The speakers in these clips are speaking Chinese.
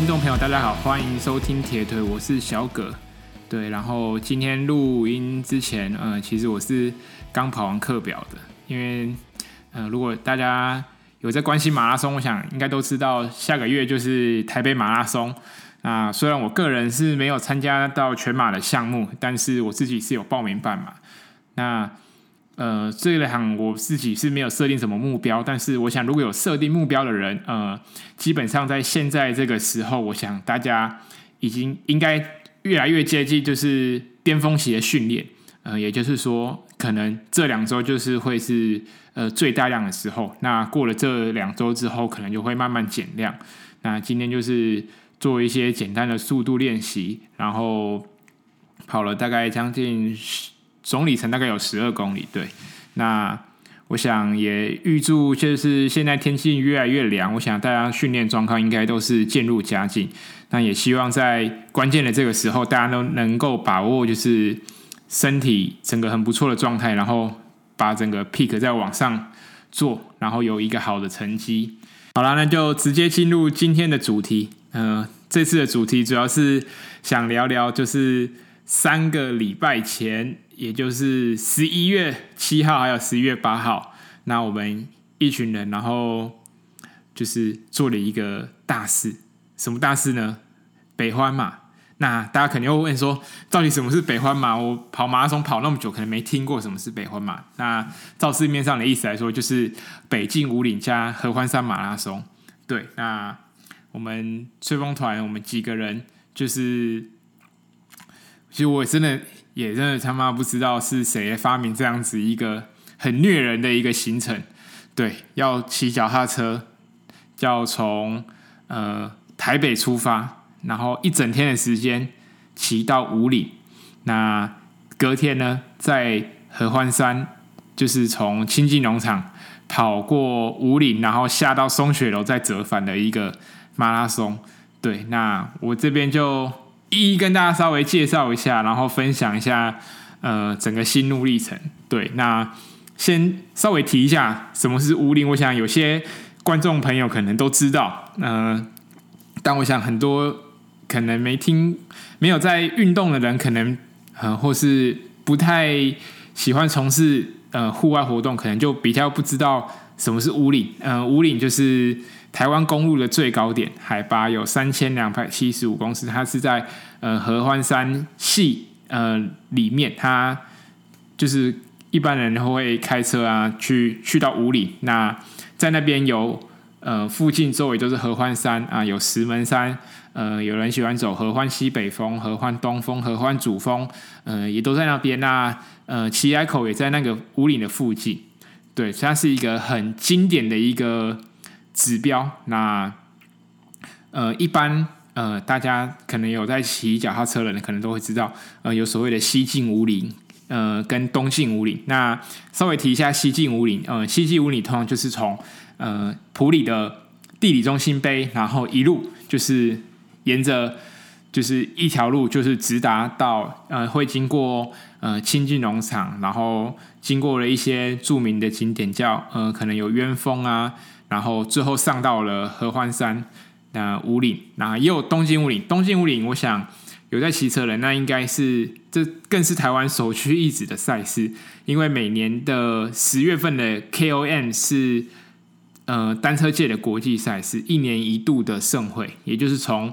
听众朋友，大家好，欢迎收听铁腿，我是小葛。对，然后今天录音之前，呃，其实我是刚跑完课表的，因为，呃，如果大家有在关心马拉松，我想应该都知道，下个月就是台北马拉松。那虽然我个人是没有参加到全马的项目，但是我自己是有报名办嘛。那呃，这一行我自己是没有设定什么目标，但是我想如果有设定目标的人，呃，基本上在现在这个时候，我想大家已经应该越来越接近就是巅峰期的训练，呃，也就是说，可能这两周就是会是呃最大量的时候。那过了这两周之后，可能就会慢慢减量。那今天就是做一些简单的速度练习，然后跑了大概将近十。总里程大概有十二公里，对。那我想也预祝，就是现在天气越来越凉，我想大家训练状况应该都是渐入佳境。那也希望在关键的这个时候，大家都能够把握，就是身体整个很不错的状态，然后把整个 peak 再往上做，然后有一个好的成绩。好了，那就直接进入今天的主题。嗯、呃，这次的主题主要是想聊聊，就是三个礼拜前。也就是十一月七号，还有十一月八号，那我们一群人，然后就是做了一个大事。什么大事呢？北欢马。那大家肯定会问说，到底什么是北欢马？我跑马拉松跑那么久，可能没听过什么是北欢马。那照市面上的意思来说，就是北进五岭加合欢山马拉松。对，那我们吹风团，我们几个人，就是其实我真的。也真的他妈不知道是谁发明这样子一个很虐人的一个行程，对，要骑脚踏车，要从呃台北出发，然后一整天的时间骑到五岭，那隔天呢，在合欢山，就是从清境农场跑过五岭，然后下到松雪楼再折返的一个马拉松，对，那我这边就。一一跟大家稍微介绍一下，然后分享一下，呃，整个心路历程。对，那先稍微提一下什么是武岭。我想有些观众朋友可能都知道，嗯、但我想很多可能没听、没有在运动的人，可能呃，或是不太喜欢从事呃户外活动，可能就比较不知道什么是五岭。嗯、呃，武岭就是。台湾公路的最高点，海拔有三千两百七十五公尺，它是在呃合欢山系呃里面，它就是一般人会开车啊去去到五岭，那在那边有呃附近周围都是合欢山啊，有石门山，呃有人喜欢走合欢西北峰、合欢东峰、合欢主峰，呃也都在那边。那呃奇莱口也在那个五岭的附近，对，它是一个很经典的一个。指标，那呃，一般呃，大家可能有在骑脚踏车的人，可能都会知道，呃，有所谓的西进武岭，呃，跟东进武岭。那稍微提一下西进武岭，呃，西进武岭通常就是从呃普里的地理中心碑，然后一路就是沿着就是一条路，就是直达到呃，会经过呃清境农场，然后经过了一些著名的景点叫，呃，可能有鸢峰啊。然后最后上到了合欢山，那五岭，那也有东京五岭。东京五岭，我想有在骑车的人，那应该是这更是台湾首屈一指的赛事，因为每年的十月份的 KOM 是呃单车界的国际赛事，一年一度的盛会，也就是从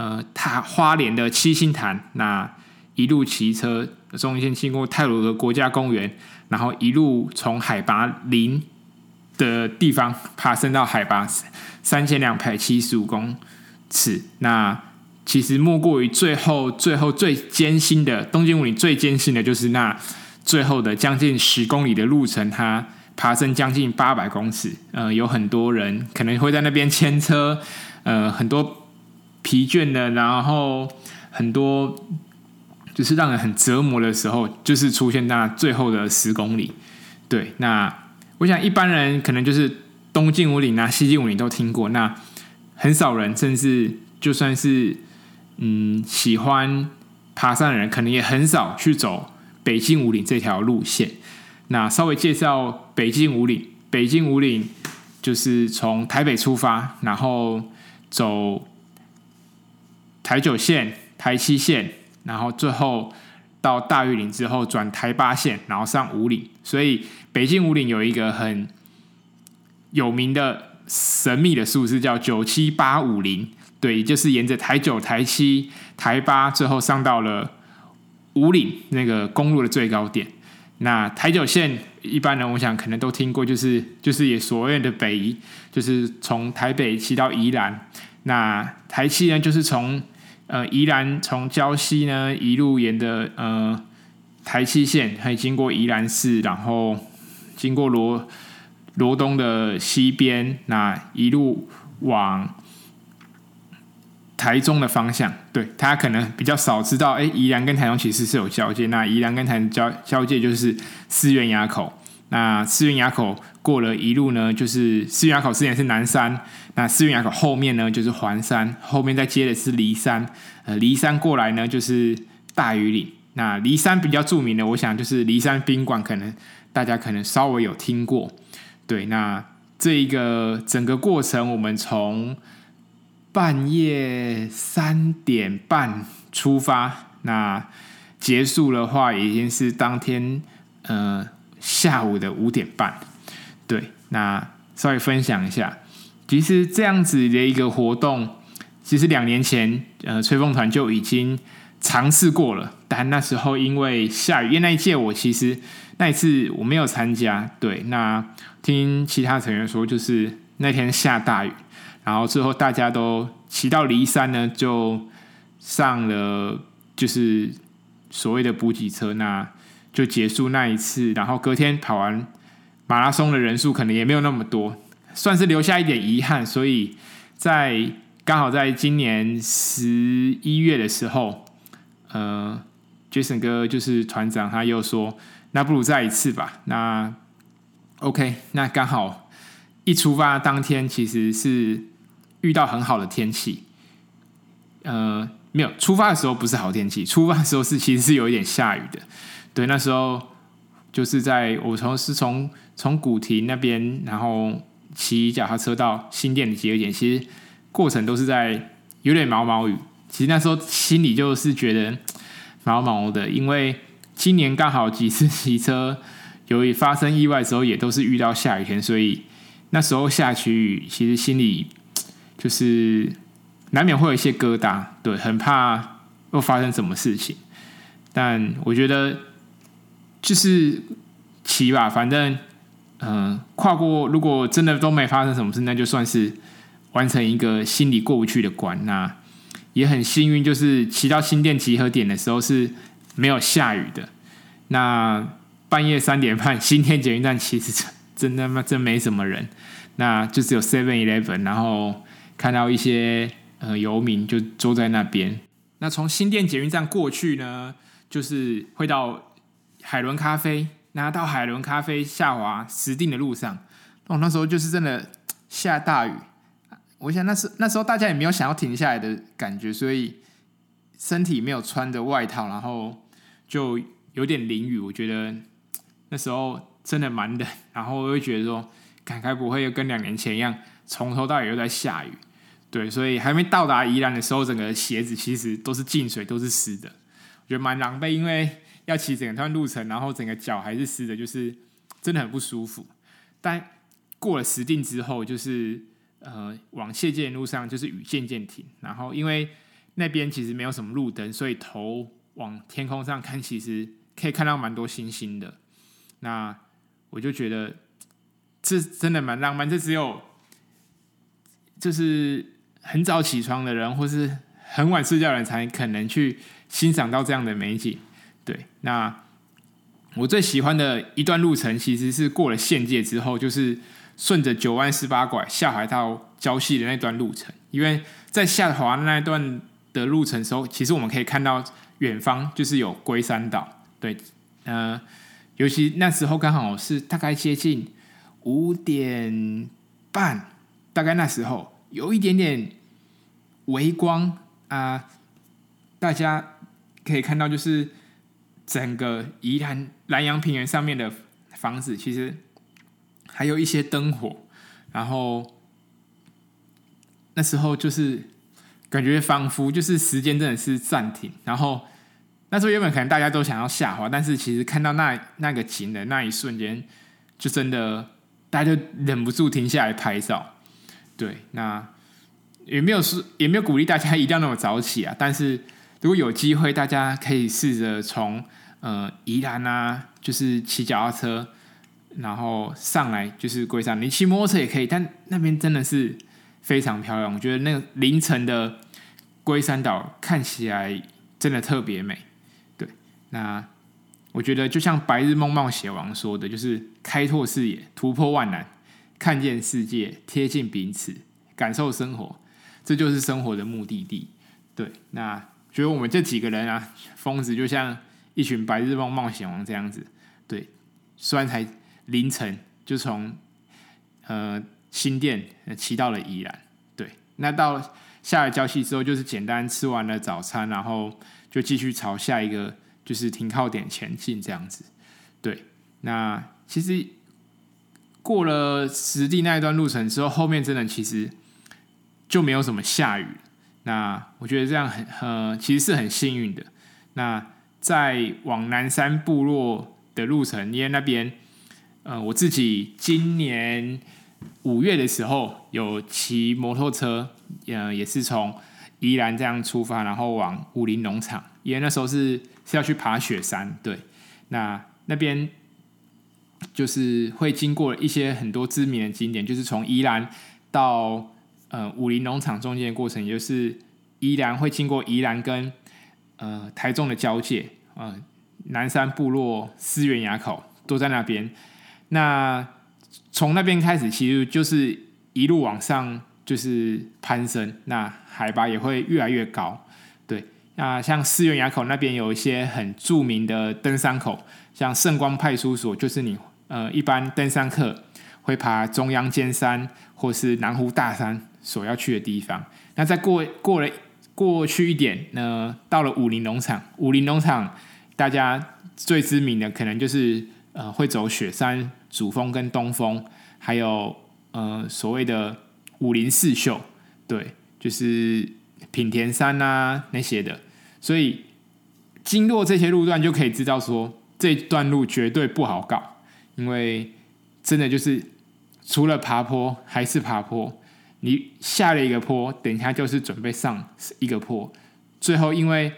呃塔花莲的七星潭，那一路骑车，中间经过泰鲁的国家公园，然后一路从海拔零。的地方爬升到海拔三千两百七十五公尺，那其实莫过于最后、最后最艰辛的东进武岭，最艰辛的就是那最后的将近十公里的路程，它爬升将近八百公尺。呃，有很多人可能会在那边牵车，呃，很多疲倦的，然后很多就是让人很折磨的时候，就是出现那最后的十公里。对，那。我想一般人可能就是东进五岭啊、西进五岭都听过，那很少人，甚至就算是嗯喜欢爬山的人，可能也很少去走北进五岭这条路线。那稍微介绍北进五岭，北进五岭就是从台北出发，然后走台九线、台七线，然后最后到大玉岭之后转台八线，然后上五岭。所以北京五岭有一个很有名的神秘的数字，叫九七八五零。对，就是沿着台九、台七、台八，最后上到了五岭那个公路的最高点。那台九线一般人，我想可能都听过，就是就是也所谓的北移，就是从台北骑到宜兰。那台七呢，就是从呃宜兰从礁溪呢一路沿着呃台七线，还经过宜兰市，然后经过罗罗东的西边，那一路往台中的方向。对，大家可能比较少知道，哎，宜兰跟台中其实是有交界。那宜兰跟台中交交界就是思源垭口。那思源垭口过了一路呢，就是思源垭口之前是南山。那思源垭口后面呢，就是环山，后面再接的是骊山。呃，骊山过来呢，就是大禹岭。那骊山比较著名的，我想就是骊山宾馆，可能大家可能稍微有听过。对，那这一个整个过程，我们从半夜三点半出发，那结束的话已经是当天呃下午的五点半。对，那稍微分享一下。其实这样子的一个活动，其实两年前，呃，吹风团就已经尝试过了，但那时候因为下雨，因为那一届我其实那一次我没有参加。对，那听其他成员说，就是那天下大雨，然后最后大家都骑到离山呢，就上了就是所谓的补给车，那就结束那一次。然后隔天跑完马拉松的人数可能也没有那么多。算是留下一点遗憾，所以在刚好在今年十一月的时候，呃，Jason 哥就是团长，他又说，那不如再一次吧。那 OK，那刚好一出发当天其实是遇到很好的天气，呃，没有出发的时候不是好天气，出发的时候是其实是有一点下雨的。对，那时候就是在我从是从从古亭那边，然后。骑脚踏车到新店的集合点，其实过程都是在有点毛毛雨。其实那时候心里就是觉得毛毛的，因为今年刚好几次骑车，由于发生意外的时候也都是遇到下雨天，所以那时候下起雨，其实心里就是难免会有一些疙瘩，对，很怕又发生什么事情。但我觉得就是骑吧，反正。嗯，跨过，如果真的都没发生什么事，那就算是完成一个心里过不去的关。那也很幸运，就是骑到新店集合点的时候是没有下雨的。那半夜三点半，新店捷运站其实真的妈，真没什么人，那就只有 Seven Eleven，然后看到一些呃游民就坐在那边。那从新店捷运站过去呢，就是会到海伦咖啡。拿到海伦咖啡下滑石定的路上，哦，那时候就是真的下大雨。我想那时那时候大家也没有想要停下来的感觉，所以身体没有穿着外套，然后就有点淋雨。我觉得那时候真的蛮冷，然后我会觉得说，感慨不会又跟两年前一样，从头到尾又在下雨。对，所以还没到达宜兰的时候，整个鞋子其实都是进水，都是湿的，我觉得蛮狼狈，因为。要骑整段路程，然后整个脚还是湿的，就是真的很不舒服。但过了石定之后，就是呃往谢剑路上，就是雨渐渐停。然后因为那边其实没有什么路灯，所以头往天空上看，其实可以看到蛮多星星的。那我就觉得这真的蛮浪漫。这只有就是很早起床的人，或是很晚睡觉的人，才可能去欣赏到这样的美景。对，那我最喜欢的一段路程，其实是过了县界之后，就是顺着九弯十八拐下海到礁溪的那段路程。因为在下滑那一段的路程时候，其实我们可以看到远方就是有龟山岛。对，呃，尤其那时候刚好是大概接近五点半，大概那时候有一点点微光啊，大家可以看到就是。整个宜兰兰阳平原上面的房子，其实还有一些灯火。然后那时候就是感觉仿佛就是时间真的是暂停。然后那时候原本可能大家都想要下滑，但是其实看到那那个景的那一瞬间，就真的大家就忍不住停下来拍照。对，那也没有说也没有鼓励大家一定要那么早起啊。但是如果有机会，大家可以试着从呃宜兰啊，就是骑脚踏车。然后上来就是龟山，你骑摩托车也可以，但那边真的是非常漂亮。我觉得那个凌晨的龟山岛看起来真的特别美。对，那我觉得就像《白日梦冒险王》说的，就是开拓视野、突破万难、看见世界、贴近彼此、感受生活，这就是生活的目的地。对，那觉得我们这几个人啊，疯子就像一群白日梦冒险王这样子。对，虽然才。凌晨就从呃新店骑到了宜兰，对，那到下了礁溪之后，就是简单吃完了早餐，然后就继续朝下一个就是停靠点前进，这样子。对，那其实过了实地那一段路程之后，后面真的其实就没有什么下雨。那我觉得这样很呃，其实是很幸运的。那在往南山部落的路程，因为那边。呃，我自己今年五月的时候有骑摩托车，呃，也是从宜兰这样出发，然后往武陵农场，因为那时候是是要去爬雪山，对，那那边就是会经过一些很多知名的景点，就是从宜兰到呃武陵农场中间的过程，也就是宜兰会经过宜兰跟呃台中的交界，呃南山部落、思源垭口都在那边。那从那边开始，其实就是一路往上，就是攀升。那海拔也会越来越高。对，那像思源垭口那边有一些很著名的登山口，像圣光派出所，就是你呃一般登山客会爬中央尖山或是南湖大山所要去的地方。那再过过了过去一点呢，到了武陵农场。武陵农场大家最知名的可能就是呃会走雪山。主峰跟东峰，还有呃所谓的武陵四秀，对，就是品田山啊那些的，所以经过这些路段就可以知道说，这段路绝对不好搞，因为真的就是除了爬坡还是爬坡，你下了一个坡，等一下就是准备上一个坡，最后因为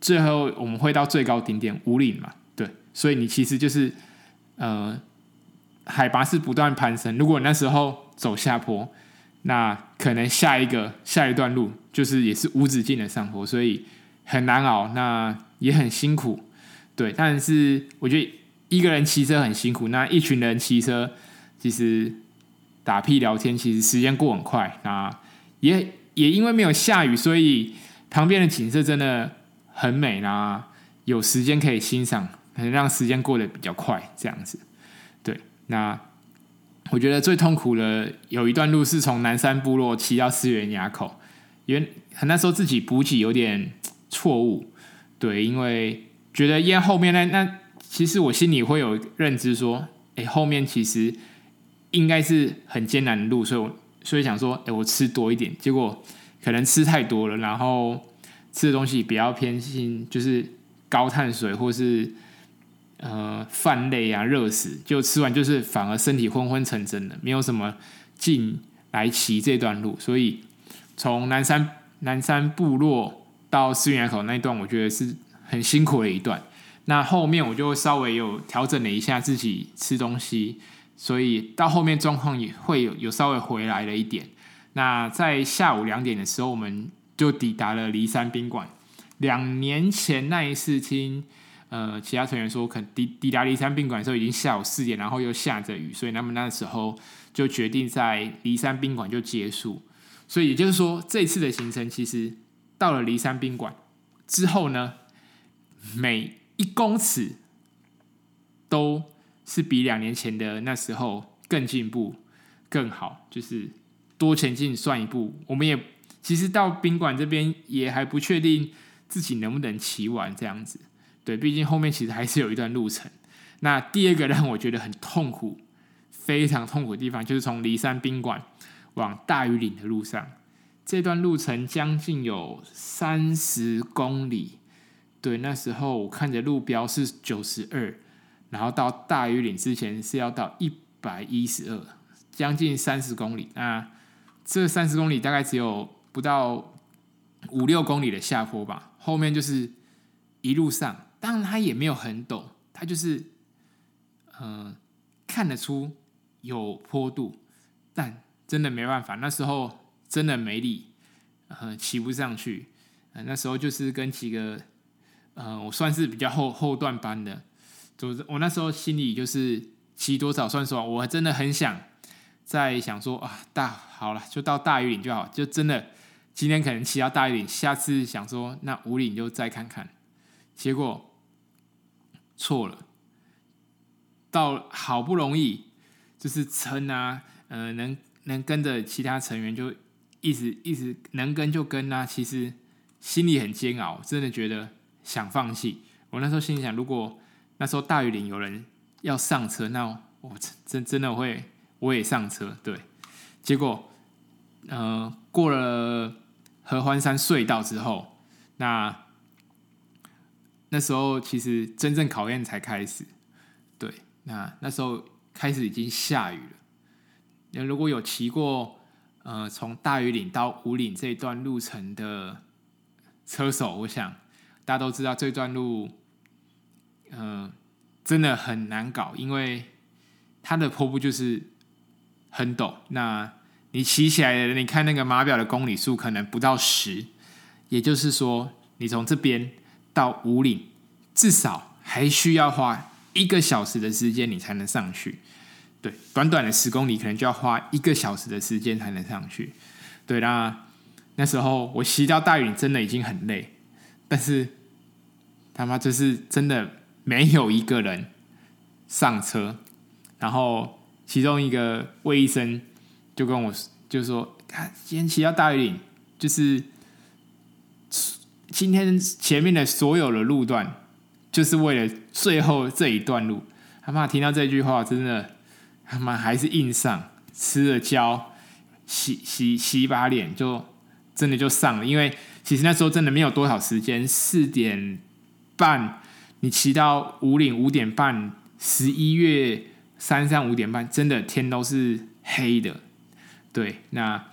最后我们会到最高顶点五岭嘛，对，所以你其实就是。呃，海拔是不断攀升。如果那时候走下坡，那可能下一个下一段路就是也是无止境的上坡，所以很难熬，那也很辛苦。对，但是我觉得一个人骑车很辛苦，那一群人骑车其实打屁聊天，其实时间过很快。那也也因为没有下雨，所以旁边的景色真的很美啦，有时间可以欣赏。能让时间过得比较快，这样子，对。那我觉得最痛苦的有一段路是从南山部落骑到思源垭口，因为那时候自己补给有点错误，对，因为觉得因为后面那那其实我心里会有认知说，哎，后面其实应该是很艰难的路，所以我所以想说，哎，我吃多一点，结果可能吃太多了，然后吃的东西比较偏心，就是高碳水或是。呃，饭类啊，热食，就吃完就是反而身体昏昏沉沉的，没有什么劲来骑这段路。所以从南山南山部落到思源口那一段，我觉得是很辛苦的一段。那后面我就稍微有调整了一下自己吃东西，所以到后面状况也会有有稍微回来了一点。那在下午两点的时候，我们就抵达了骊山宾馆。两年前那一次听。呃，其他成员说，可抵抵达骊山宾馆的时候已经下午四点，然后又下着雨，所以他们那时候就决定在骊山宾馆就结束。所以也就是说，这次的行程其实到了骊山宾馆之后呢，每一公尺都是比两年前的那时候更进步、更好，就是多前进算一步。我们也其实到宾馆这边也还不确定自己能不能骑完这样子。对，毕竟后面其实还是有一段路程。那第二个让我觉得很痛苦、非常痛苦的地方，就是从骊山宾馆往大禹岭的路上，这段路程将近有三十公里。对，那时候我看着路标是九十二，然后到大禹岭之前是要到一百一十二，将近三十公里。那这三十公里大概只有不到五六公里的下坡吧，后面就是一路上，当然它也没有很陡，它就是嗯、呃、看得出有坡度，但真的没办法，那时候真的没力，呃，骑不上去。呃，那时候就是跟几个。呃，我算是比较后后段班的，就是我那时候心里就是骑多少算多少，我真的很想再想说啊，大好了，就到大禹岭就好，就真的今天可能骑到大禹岭，下次想说那武岭就再看看，结果错了，到好不容易就是撑啊，呃，能能跟着其他成员就一直一直能跟就跟啊，其实心里很煎熬，真的觉得。想放弃，我那时候心里想，如果那时候大禹岭有人要上车，那我真真的会我也上车。对，结果呃过了合欢山隧道之后，那那时候其实真正考验才开始。对，那那时候开始已经下雨了。那如果有骑过呃从大禹岭到武岭这段路程的车手，我想。大家都知道这段路，呃，真的很难搞，因为它的坡度就是很陡。那你骑起来的，你看那个码表的公里数可能不到十，也就是说，你从这边到五岭，至少还需要花一个小时的时间，你才能上去。对，短短的十公里，可能就要花一个小时的时间才能上去。对，那那时候我骑到大禹真的已经很累，但是。他妈就是真的没有一个人上车，然后其中一个魏医生就跟我就说：“他今天骑到大禹岭，就是今天前面的所有的路段，就是为了最后这一段路。”他妈听到这句话，真的他妈还是硬上，吃了胶，洗洗洗把脸，就真的就上了。因为其实那时候真的没有多少时间，四点。半，你骑到武岭五点半，十一月三三五点半，真的天都是黑的。对，那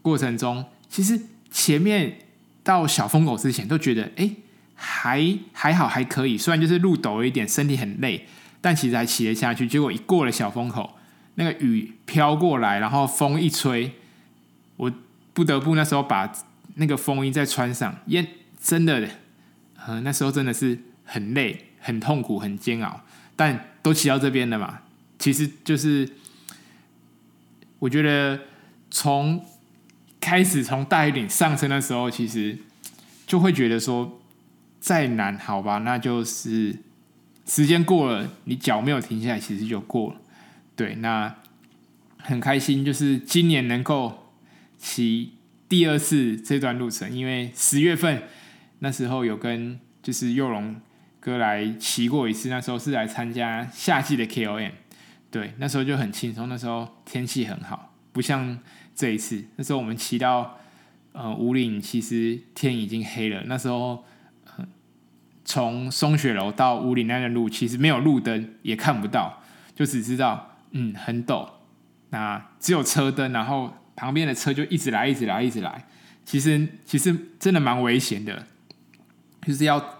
过程中其实前面到小风口之前都觉得，哎、还还好，还可以。虽然就是路陡了一点，身体很累，但其实还骑得下去。结果一过了小风口，那个雨飘过来，然后风一吹，我不得不那时候把那个风衣再穿上，因为真的。呃，那时候真的是很累、很痛苦、很煎熬，但都骑到这边了嘛。其实就是，我觉得从开始从大禹岭上车的时候，其实就会觉得说，再难好吧，那就是时间过了，你脚没有停下来，其实就过了。对，那很开心，就是今年能够骑第二次这段路程，因为十月份。那时候有跟就是幼龙哥来骑过一次，那时候是来参加夏季的 KOM，对，那时候就很轻松，那时候天气很好，不像这一次，那时候我们骑到呃五岭，其实天已经黑了，那时候从松雪楼到五岭那段路其实没有路灯，也看不到，就只知道嗯很陡，那只有车灯，然后旁边的车就一直来，一直来，一直来，其实其实真的蛮危险的。就是要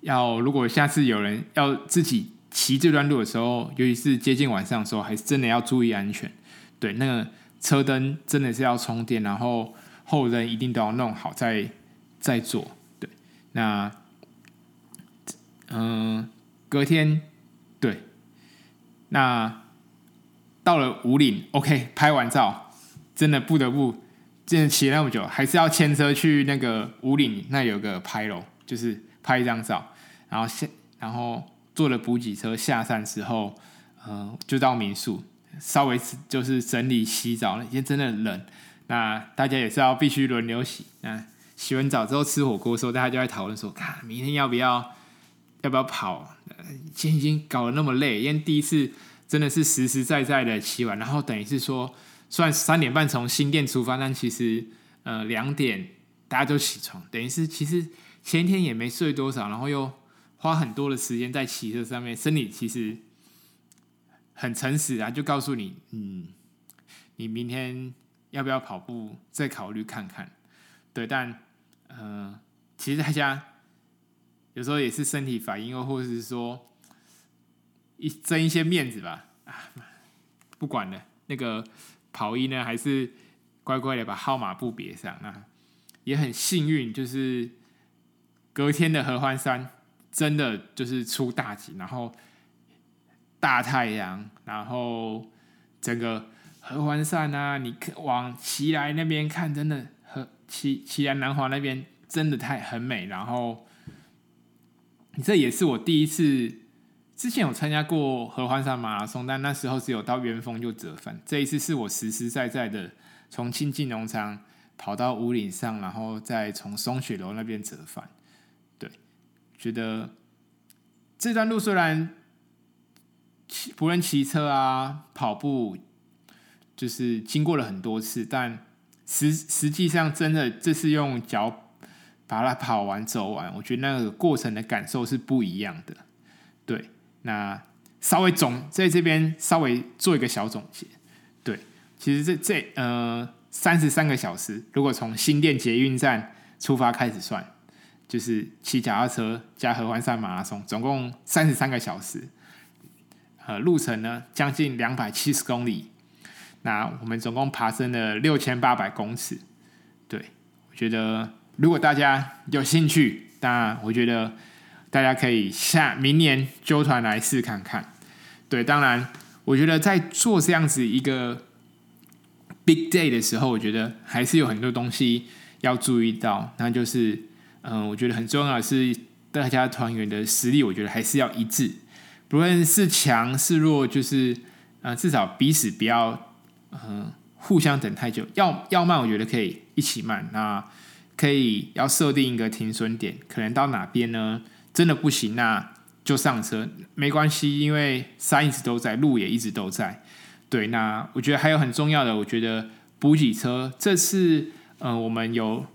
要，如果下次有人要自己骑这段路的时候，尤其是接近晚上的时候，还是真的要注意安全。对，那个车灯真的是要充电，然后后灯一定都要弄好再再做。对，那嗯、隔天对，那到了武岭，OK，拍完照，真的不得不，真的骑了那么久，还是要牵车去那个武岭，那有个拍楼。就是拍一张照，然后下，然后坐了补给车下山之后，嗯、呃，就到民宿，稍微就是整理洗澡，因为真的冷，那大家也是要必须轮流洗。那洗完澡之后吃火锅的时候，大家就在讨论说，看明天要不要要不要跑？今天已经搞得那么累，因为第一次真的是实实在在的洗完，然后等于是说，虽然三点半从新店出发，但其实呃两点大家都起床，等于是其实前天也没睡多少，然后又花很多的时间在骑车上面，身体其实很诚实啊，就告诉你，嗯，你明天要不要跑步，再考虑看看。对，但呃，其实大家有时候也是身体反应，又或者是说一争一些面子吧，啊，不管了，那个跑衣呢，还是乖乖的把号码布别上。那也很幸运，就是隔天的合欢山真的就是出大景，然后大太阳，然后整个合欢山啊，你往奇来那边看，真的和。奇奇来南华那边真的太很美，然后这也是我第一次，之前有参加过合欢山马拉松，但那时候只有到元峰就折返，这一次是我实实在在的从清境农场跑到五岭上，然后再从松雪楼那边折返。觉得这段路虽然骑不论骑车啊、跑步，就是经过了很多次，但实实际上，真的这是用脚把它跑完走完，我觉得那个过程的感受是不一样的。对，那稍微总在这边稍微做一个小总结。对，其实这这呃三十三个小时，如果从新店捷运站出发开始算，就是骑脚踏车加合欢山马拉松，总共三十三个小时。呃，路程呢将近两百七十公里。那我们总共爬升了六千八百公尺，对，我觉得如果大家有兴趣，当然我觉得大家可以下明年揪团来试看看。对，当然我觉得在做这样子一个 big day 的时候，我觉得还是有很多东西要注意到，那就是嗯，我觉得很重要的是大家团员的实力，我觉得还是要一致，不论是强是弱，就是呃，至少彼此不要。嗯，互相等太久，要要慢，我觉得可以一起慢。那可以要设定一个停损点，可能到哪边呢？真的不行，那就上车，没关系，因为山一直都在，路也一直都在。对，那我觉得还有很重要的，我觉得补给车，这次嗯、我们有、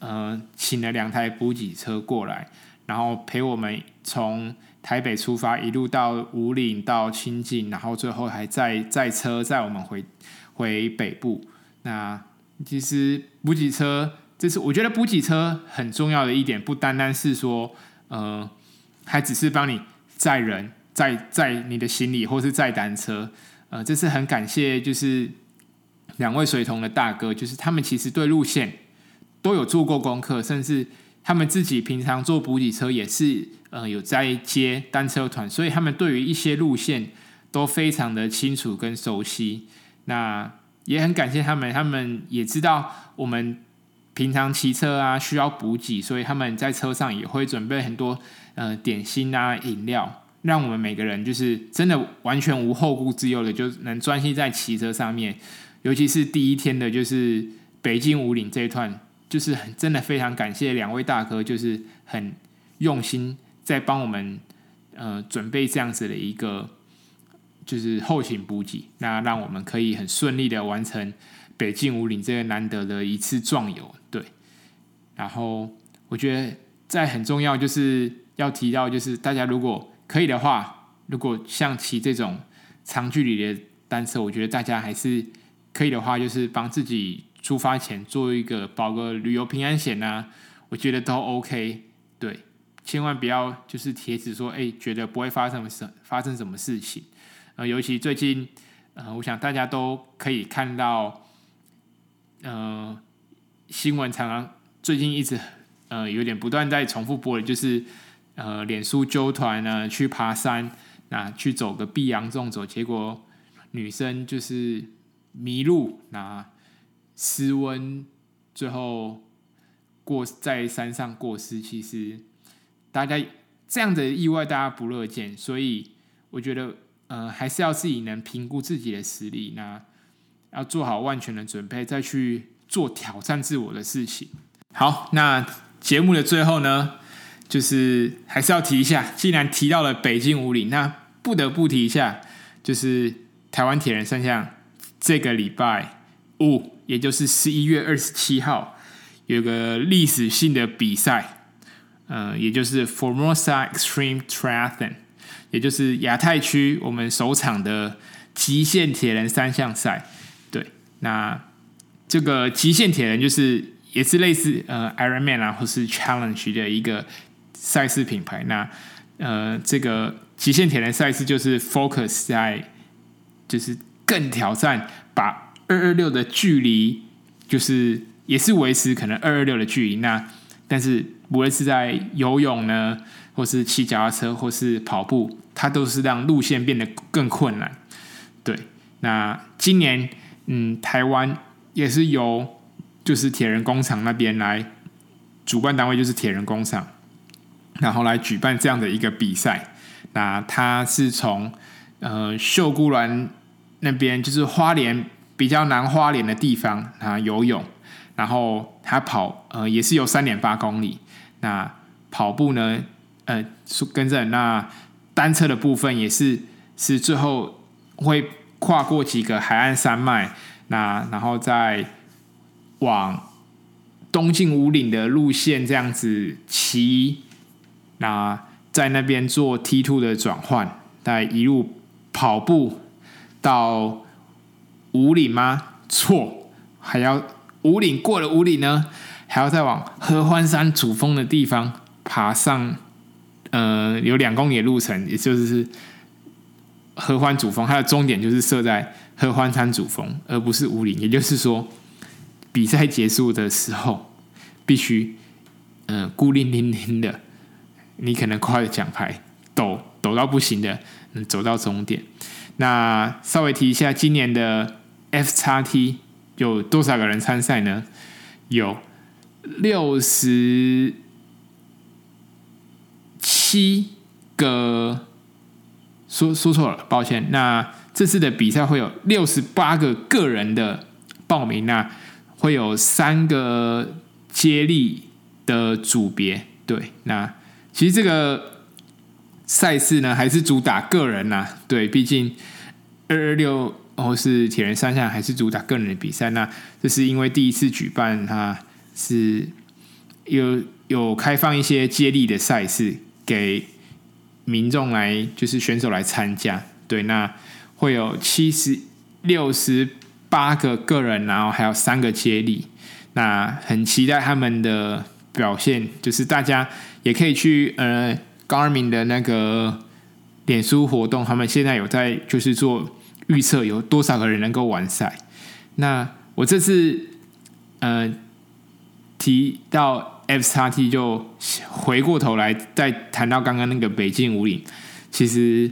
呃，请了两台补给车过来，然后陪我们从。台北出发，一路到武岭到清境，然后最后还载载车载我们回回北部。那其实补给车，这是我觉得补给车很重要的一点，不单单是说，呃，还只是帮你载人、载载你的行李，或是载单车。呃，这是很感谢，就是两位随同的大哥，就是他们其实对路线都有做过功课，甚至他们自己平常做补给车也是。呃，有在接单车团，所以他们对于一些路线都非常的清楚跟熟悉。那也很感谢他们，他们也知道我们平常骑车啊需要补给，所以他们在车上也会准备很多呃点心啊饮料，让我们每个人就是真的完全无后顾之忧的，就能专心在骑车上面。尤其是第一天的，就是北京五岭这一段，就是很真的非常感谢两位大哥，就是很用心。在帮我们呃准备这样子的一个就是后勤补给，那让我们可以很顺利的完成北进武岭这个难得的一次壮游。对，然后我觉得在很重要就是要提到，就是大家如果可以的话，如果像骑这种长距离的单车，我觉得大家还是可以的话，就是帮自己出发前做一个保个旅游平安险啊，我觉得都 OK。对。千万不要就是贴纸说，哎、觉得不会发生什发生什么事情。呃，尤其最近，呃，我想大家都可以看到，呃，新闻常常最近一直呃有点不断在重复播的，就是呃，脸书揪团呢去爬山，那去走个碧阳纵走，结果女生就是迷路，那失温，最后过在山上过世，其实。大家这样的意外，大家不乐见，所以我觉得，呃，还是要自己能评估自己的实力，那要做好万全的准备，再去做挑战自我的事情。好，那节目的最后呢，就是还是要提一下，既然提到了北京武岭，那不得不提一下，就是台湾铁人三项这个礼拜五也就是十一月二十七号，有个历史性的比赛，呃，也就是 Formosa Extreme Triathlon，也就是亚太区我们首场的极限铁人三项赛。对，那这个极限铁人就是也是类似呃 Ironman 啊，或是 Challenge 的一个赛事品牌。那呃，这个极限铁人赛事就是 focus 在就是更挑战把。二二六的距离就是也是维持可能二二六的距离，那但是无论是在游泳呢，或是骑脚踏车，或是跑步，它都是让路线变得更困难。对，那今年嗯，台湾也是由就是铁人工厂那边来主办单位，就是铁人工厂，然后来举办这样的一个比赛。那它是从呃秀姑峦那边，就是花莲。比较难花莲的地方啊，游泳，然后他跑，呃，也是有三点八公里。那跑步呢，呃，跟着那单车的部分也是是最后会跨过几个海岸山脉，那然后再往东进五岭的路线这样子骑，那在那边做 T two 的转换，再一路跑步到。五岭吗？错，还要五岭过了五岭呢，还要再往合欢山主峰的地方爬上，呃，有两公里路程，也就是合欢主峰，它的终点就是设在合欢山主峰，而不是五岭。也就是说，比赛结束的时候，必须，嗯、呃，孤零零零的，你可能挂着奖牌，抖抖到不行的，嗯，走到终点。那稍微提一下今年的。F 叉 T 有多少个人参赛呢？有六十七个，说说错了，抱歉。那这次的比赛会有六十八个个人的报名，那会有三个接力的组别。对，那其实这个赛事呢，还是主打个人呐。对，毕竟二二六。或是铁人三项还是主打个人的比赛，那这是因为第一次举办，它是有有开放一些接力的赛事给民众来，就是选手来参加。对，那会有七十六十八个个人，然后还有三个接力。那很期待他们的表现，就是大家也可以去呃 Garmin 的那个脸书活动，他们现在有在就是做。预测有多少个人能够完赛？那我这次呃提到 FXT 就回过头来再谈到刚刚那个北京五岭，其实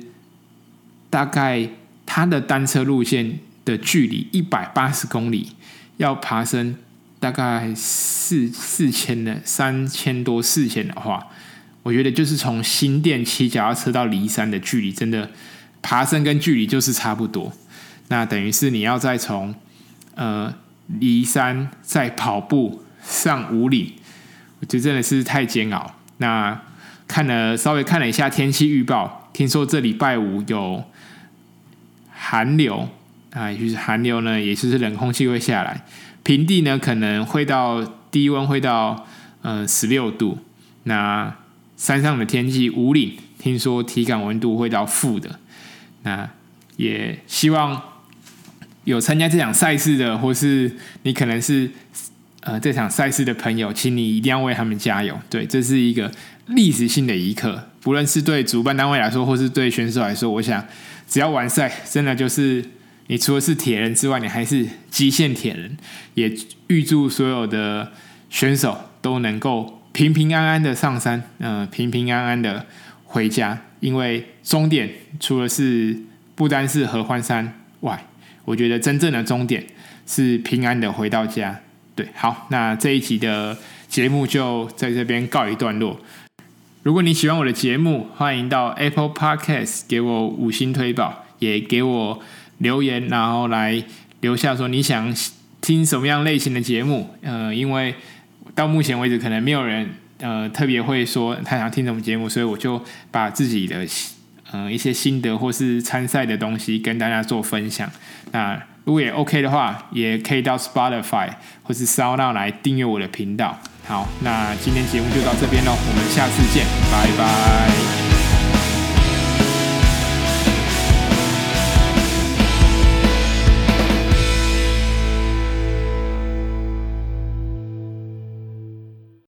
大概它的单车路线的距离一百八十公里，要爬升大概四四千的三千多四千的话，我觉得就是从新店骑脚踏车到骊山的距离真的。爬升跟距离就是差不多，那等于是你要再从呃离山再跑步上五岭，我觉得真的是太煎熬。那看了稍微看了一下天气预报，听说这礼拜五有寒流啊，就是寒流呢，也就是冷空气会下来，平地呢可能会到低温会到呃十六度，那山上的天气五岭听说体感温度会到负的。那也希望有参加这场赛事的，或是你可能是呃这场赛事的朋友，请你一定要为他们加油。对，这是一个历史性的一刻，不论是对主办单位来说，或是对选手来说，我想只要完赛，真的就是你除了是铁人之外，你还是极限铁人。也预祝所有的选手都能够平平安安的上山，嗯、平平安安的回家。因为终点除了是不单是合欢山外，我觉得真正的终点是平安的回到家。对，好，那这一集的节目就在这边告一段落。如果你喜欢我的节目，欢迎到 Apple Podcast 给我五星推宝，也给我留言，然后来留下说你想听什么样类型的节目。呃，因为到目前为止，可能没有人。呃特别会说他想听什么节目，所以我就把自己的呃一些心得或是参赛的东西跟大家做分享。那如果也 OK 的话，也可以到 Spotify 或是 Sound 来订阅我的频道。好，那今天节目就到这边喽，我们下次见，拜拜。